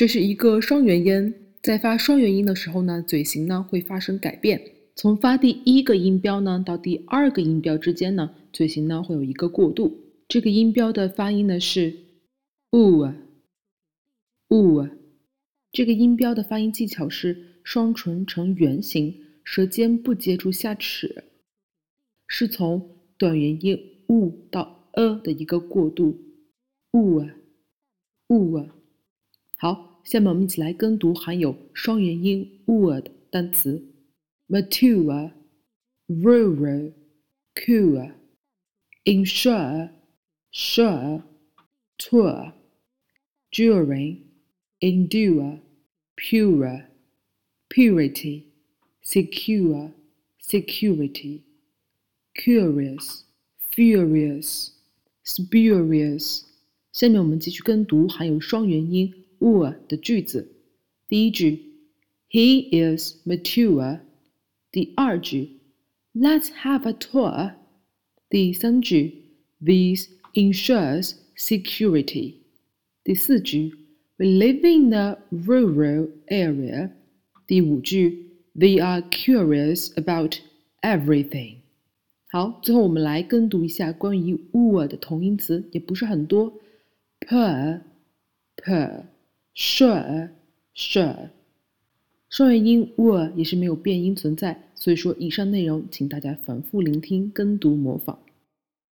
这是一个双元音，在发双元音的时候呢，嘴型呢会发生改变。从发第一个音标呢到第二个音标之间呢，嘴型呢会有一个过渡。这个音标的发音呢是 u，u。这个音标的发音技巧是双唇呈圆形，舌尖不接触下齿，是从短元音 u 到 a 的一个过渡。u，u。好，下面我们一起来跟读含有双元音 u 的单词：mature、rural、cool、ensure。sure, tour, during, endure, pure, purity, secure, security, curious, furious, spurious。下面我们继续跟读含有双元音 or 的句子。第一句，He is mature。第二句，Let's have a tour。第三句，These ensures security. 第四句，We live in a rural area. 第五句，They are curious about everything. 好，最后我们来跟读一下关于 "ur" 的同音词，也不是很多，per、per、 sure、sure。双元音 w e r 也是没有变音存在，所以说以上内容请大家反复聆听、跟读、模仿。